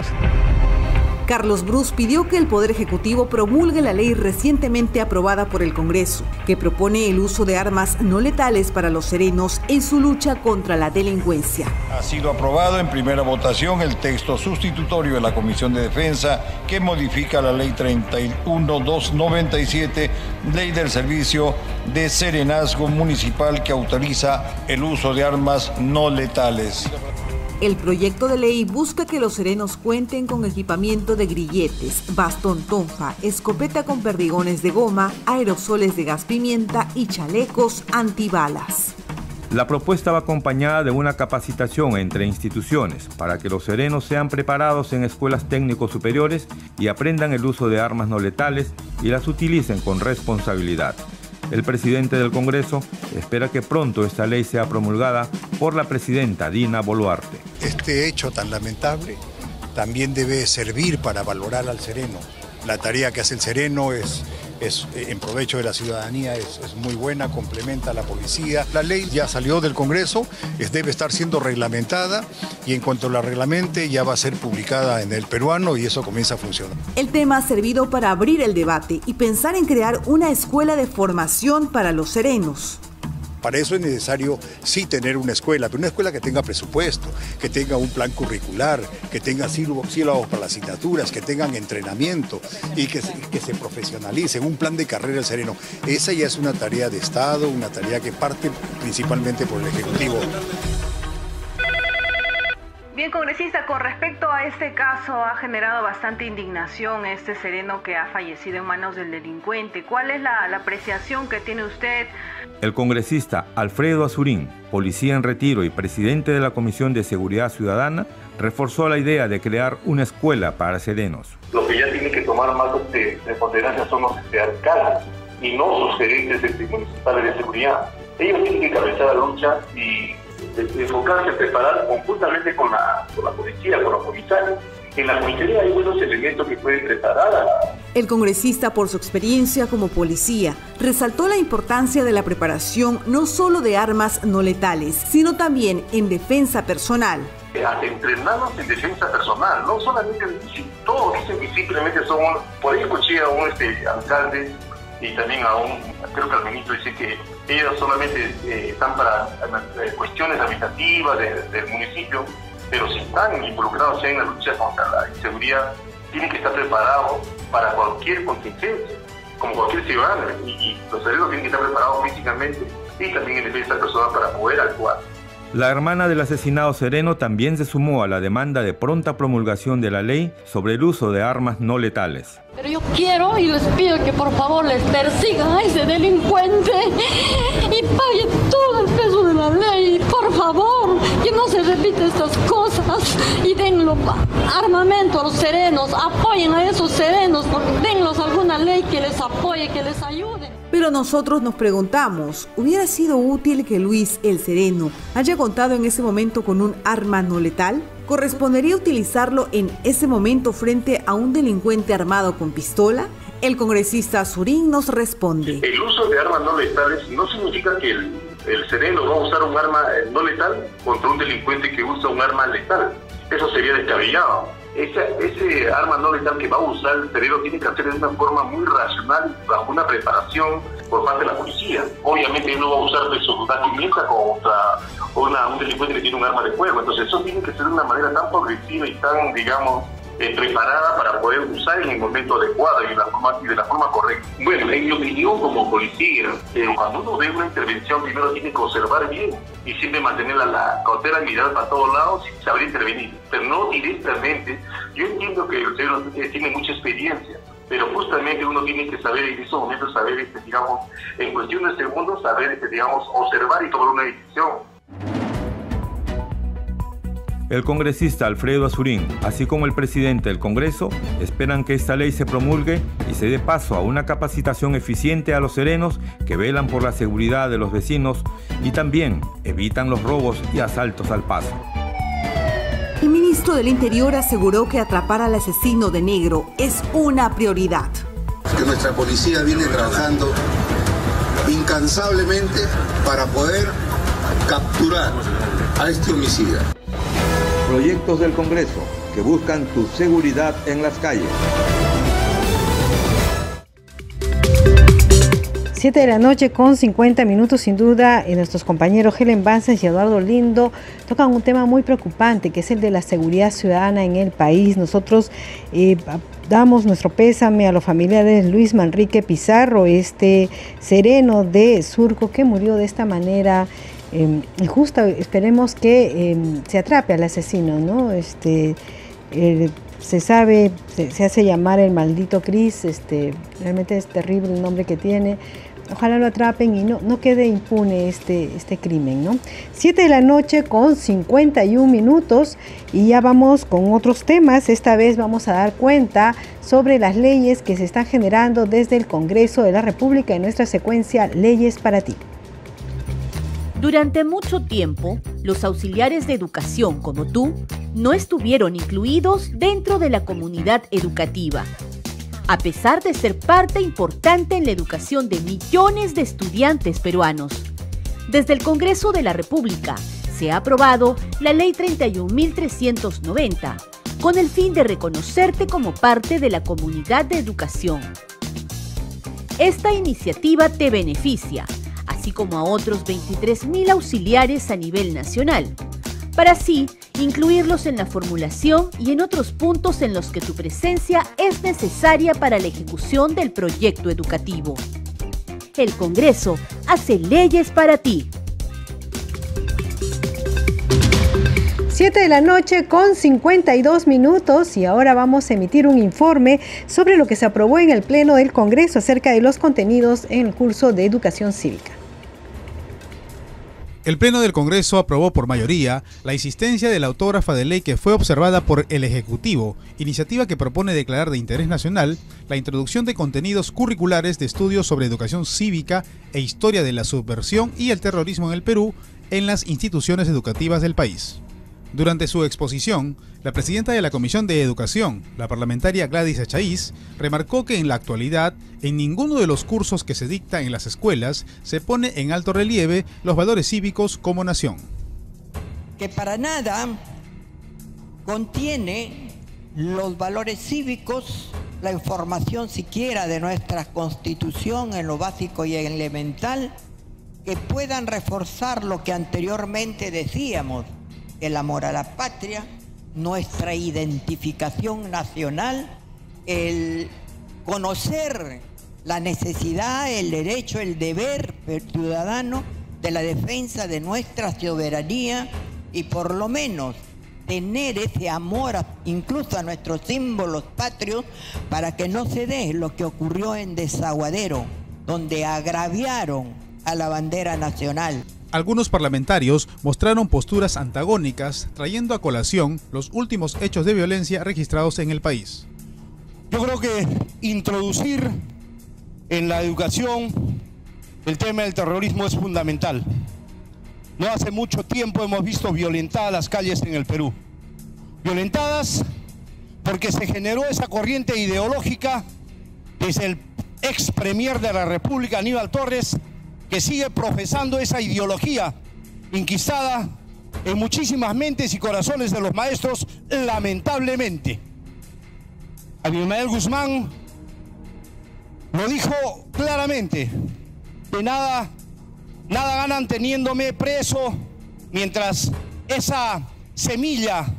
Carlos Bruce pidió que el Poder Ejecutivo promulgue la ley recientemente aprobada por el Congreso, que propone el uso de armas no letales para los serenos en su lucha contra la delincuencia. Ha sido aprobado en primera votación el texto sustitutorio de la Comisión de Defensa que modifica la Ley 31297, Ley del Servicio de Serenazgo Municipal que autoriza el uso de armas no letales. El proyecto de ley busca que los serenos cuenten con equipamiento de grilletes, bastón tonfa, escopeta con perdigones de goma, aerosoles de gas pimienta y chalecos antibalas. La propuesta va acompañada de una capacitación entre instituciones para que los serenos sean preparados en escuelas técnicos superiores y aprendan el uso de armas no letales y las utilicen con responsabilidad. El presidente del Congreso espera que pronto esta ley sea promulgada por la presidenta Dina Boluarte. Este hecho tan lamentable también debe servir para valorar al sereno. La tarea que hace el sereno es es eh, en provecho de la ciudadanía, es, muy buena, complementa a la policía. La ley ya salió del Congreso, es, debe estar siendo reglamentada y en cuanto la reglamente ya va a ser publicada en el peruano y eso comienza a funcionar. El tema ha servido para abrir el debate y pensar en crear una escuela de formación para los serenos. Para eso es necesario sí tener una escuela, pero una escuela que tenga presupuesto, que tenga un plan curricular, que tenga sílabos para las asignaturas, que tengan entrenamiento y que, que se profesionalicen, un plan de carrera sereno. Esa ya es una tarea de Estado, una tarea que parte principalmente por el Ejecutivo. Bien, congresista, con respecto a este caso, ha generado bastante indignación este sereno que ha fallecido en manos del delincuente. ¿Cuál es la, apreciación que tiene usted? El congresista Alfredo Azurín, policía en retiro y presidente de la Comisión de Seguridad Ciudadana, reforzó la idea de crear una escuela para serenos. Lo que ya tienen que tomar más de, ponderancia son los este, alcaldes y no sus gerentes municipales de seguridad. Ellos tienen que cabezar la lucha y enfocarse, preparar conjuntamente con la, con la policía, con los comisarios. En la comisaría hay buenos elementos que pueden preparar a el congresista, por su experiencia como policía, resaltó la importancia de la preparación no solo de armas no letales, sino también en defensa personal. Entrenarnos en defensa personal, no solamente, todos dicen que simplemente son, por ahí escuché a un este, alcalde y también a un, creo que al ministro dice que ellos solamente eh, están para eh, cuestiones administrativas del municipio, pero si están involucrados en la lucha contra la inseguridad, tienen que estar preparados para cualquier contingencia, como cualquier ciudadano, y, los cerebros tienen que estar preparados físicamente y también en defensa personal para poder actuar. La hermana del asesinado Sereno también se sumó a la demanda de pronta promulgación de la ley sobre el uso de armas no letales. Pero yo quiero y les pido que por favor les persigan a ese delincuente y pague todo el peso de la ley. Por favor, que no se repita estas cosas y denlo armamento a los serenos, apoyen a esos serenos, denlos alguna ley que les apoye, que les ayude. Pero nosotros nos preguntamos, ¿hubiera sido útil que Luis el Sereno haya contado en ese momento con un arma no letal? ¿Correspondería utilizarlo en ese momento frente a un delincuente armado con pistola? El congresista Surín nos responde. El uso de armas no letales no significa que el, sereno va a usar un arma eh, no letal contra un delincuente que usa un arma letal. Eso sería descabellado. Ese arma no letal que va a usar el sereno tiene que hacer de una forma muy racional, bajo una preparación por parte de la policía. Obviamente él no va a usar de su contra una, un delincuente que tiene un arma de fuego. Entonces eso tiene que ser de una manera tan progresiva y tan, digamos, eh, preparada para poder usar en el momento adecuado y de la forma, y de la forma correcta. Bueno, en mi opinión como policía, eh, cuando uno ve una intervención primero tiene que observar bien y siempre mantener la, la cautela, mirar para todos lados y saber intervenir, pero no directamente. Yo entiendo que el señor tiene mucha experiencia, pero justamente uno tiene que saber en esos momentos, saber, este, digamos, en cuestión de segundos, saber, este, digamos, observar y tomar una decisión. El congresista Alfredo Azurín, así como el presidente del Congreso, esperan que esta ley se promulgue y se dé paso a una capacitación eficiente a los serenos que velan por la seguridad de los vecinos y también evitan los robos y asaltos al paso. El ministro del Interior aseguró que atrapar al asesino de negro es una prioridad. Que nuestra policía viene trabajando incansablemente para poder capturar a este homicida proyectos del Congreso que buscan tu seguridad en las calles. 7 de la noche con 50 minutos, sin duda, y nuestros compañeros Helen Banzas y Eduardo Lindo tocan un tema muy preocupante, que es el de la seguridad ciudadana en el país. Nosotros eh, damos nuestro pésame a los familiares Luis Manrique Pizarro, este sereno de Surco que murió de esta manera eh, justo esperemos que em, se atrape al asesino, ¿no? Este, se sabe, se, hace llamar el maldito Cris, este, realmente es terrible el nombre que tiene. Ojalá lo atrapen y no, no quede impune este, este crimen, ¿no? 7 de la noche con 51 minutos y ya vamos con otros temas. Esta vez vamos a dar cuenta sobre las leyes que se están generando desde el Congreso de la República en nuestra secuencia Leyes para ti. Durante mucho tiempo, los auxiliares de educación como tú no estuvieron incluidos dentro de la comunidad educativa, a pesar de ser parte importante en la educación de millones de estudiantes peruanos. Desde el Congreso de la República se ha aprobado la Ley 31.390 con el fin de reconocerte como parte de la comunidad de educación. Esta iniciativa te beneficia así como a otros 23.000 auxiliares a nivel nacional, para así incluirlos en la formulación y en otros puntos en los que tu presencia es necesaria para la ejecución del proyecto educativo. El Congreso hace leyes para ti. 7 de la noche con 52 minutos y ahora vamos a emitir un informe sobre lo que se aprobó en el Pleno del Congreso acerca de los contenidos en el curso de educación cívica. El Pleno del Congreso aprobó por mayoría la insistencia de la autógrafa de ley que fue observada por el Ejecutivo, iniciativa que propone declarar de interés nacional la introducción de contenidos curriculares de estudios sobre educación cívica e historia de la subversión y el terrorismo en el Perú en las instituciones educativas del país. Durante su exposición, la presidenta de la Comisión de Educación, la parlamentaria Gladys Echaíz, remarcó que en la actualidad, en ninguno de los cursos que se dicta en las escuelas se pone en alto relieve los valores cívicos como nación. Que para nada contiene los valores cívicos, la información siquiera de nuestra constitución en lo básico y elemental, que puedan reforzar lo que anteriormente decíamos, el amor a la patria, nuestra identificación nacional, el conocer la necesidad, el derecho, el deber ciudadano de la defensa de nuestra soberanía y por lo menos tener ese amor incluso a nuestros símbolos patrios para que no se dé lo que ocurrió en Desaguadero, donde agraviaron a la bandera nacional. Algunos parlamentarios mostraron posturas antagónicas, trayendo a colación los últimos hechos de violencia registrados en el país. Yo creo que introducir en la educación el tema del terrorismo es fundamental. No hace mucho tiempo hemos visto violentadas las calles en el Perú. Violentadas porque se generó esa corriente ideológica desde el ex premier de la República, Aníbal Torres, que sigue profesando esa ideología inquistada en muchísimas mentes y corazones de los maestros, lamentablemente. Abimael Guzmán lo dijo claramente, de nada, nada ganan teniéndome preso mientras esa semilla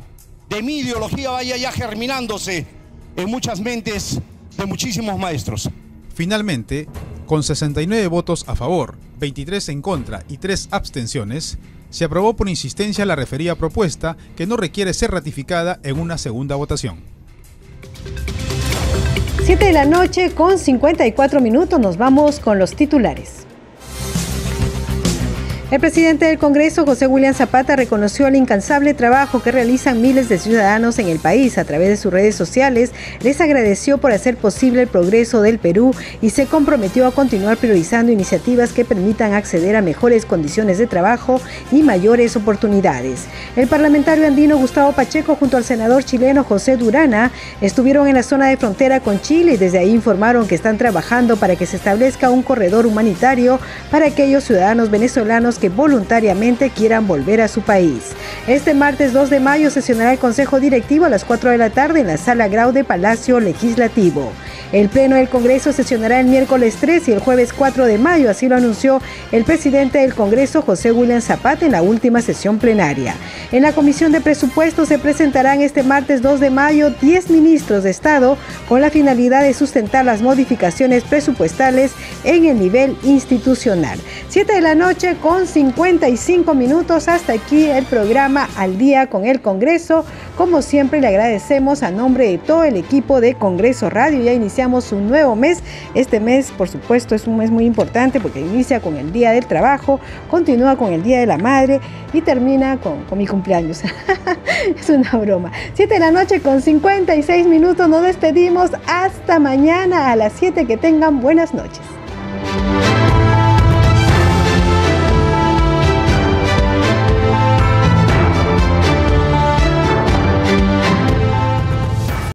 de mi ideología vaya ya germinándose en muchas mentes de muchísimos maestros. Finalmente, con 69 votos a favor, 23 en contra y 3 abstenciones, se aprobó por insistencia la referida propuesta que no requiere ser ratificada en una segunda votación. 7 de la noche con 54 minutos nos vamos con los titulares. El presidente del Congreso, José William Zapata, reconoció el incansable trabajo que realizan miles de ciudadanos en el país a través de sus redes sociales, les agradeció por hacer posible el progreso del Perú y se comprometió a continuar priorizando iniciativas que permitan acceder a mejores condiciones de trabajo y mayores oportunidades. El parlamentario andino Gustavo Pacheco junto al senador chileno José Durana estuvieron en la zona de frontera con Chile y desde ahí informaron que están trabajando para que se establezca un corredor humanitario para aquellos ciudadanos venezolanos que voluntariamente quieran volver a su país. Este martes 2 de mayo sesionará el Consejo Directivo a las 4 de la tarde en la Sala Grau de Palacio Legislativo. El Pleno del Congreso sesionará el miércoles 3 y el jueves 4 de mayo, así lo anunció el presidente del Congreso, José William Zapata, en la última sesión plenaria. En la Comisión de Presupuestos se presentarán este martes 2 de mayo 10 ministros de Estado con la finalidad de sustentar las modificaciones presupuestales en el nivel institucional. 7 de la noche con 55 minutos. Hasta aquí el programa Al Día con el Congreso. Como siempre le agradecemos a nombre de todo el equipo de Congreso Radio. Ya iniciamos un nuevo mes. Este mes, por supuesto, es un mes muy importante porque inicia con el Día del Trabajo, continúa con el Día de la Madre y termina con, con mi cumpleaños. es una broma. 7 de la noche con 56 minutos. Nos despedimos. Hasta mañana a las 7. Que tengan buenas noches.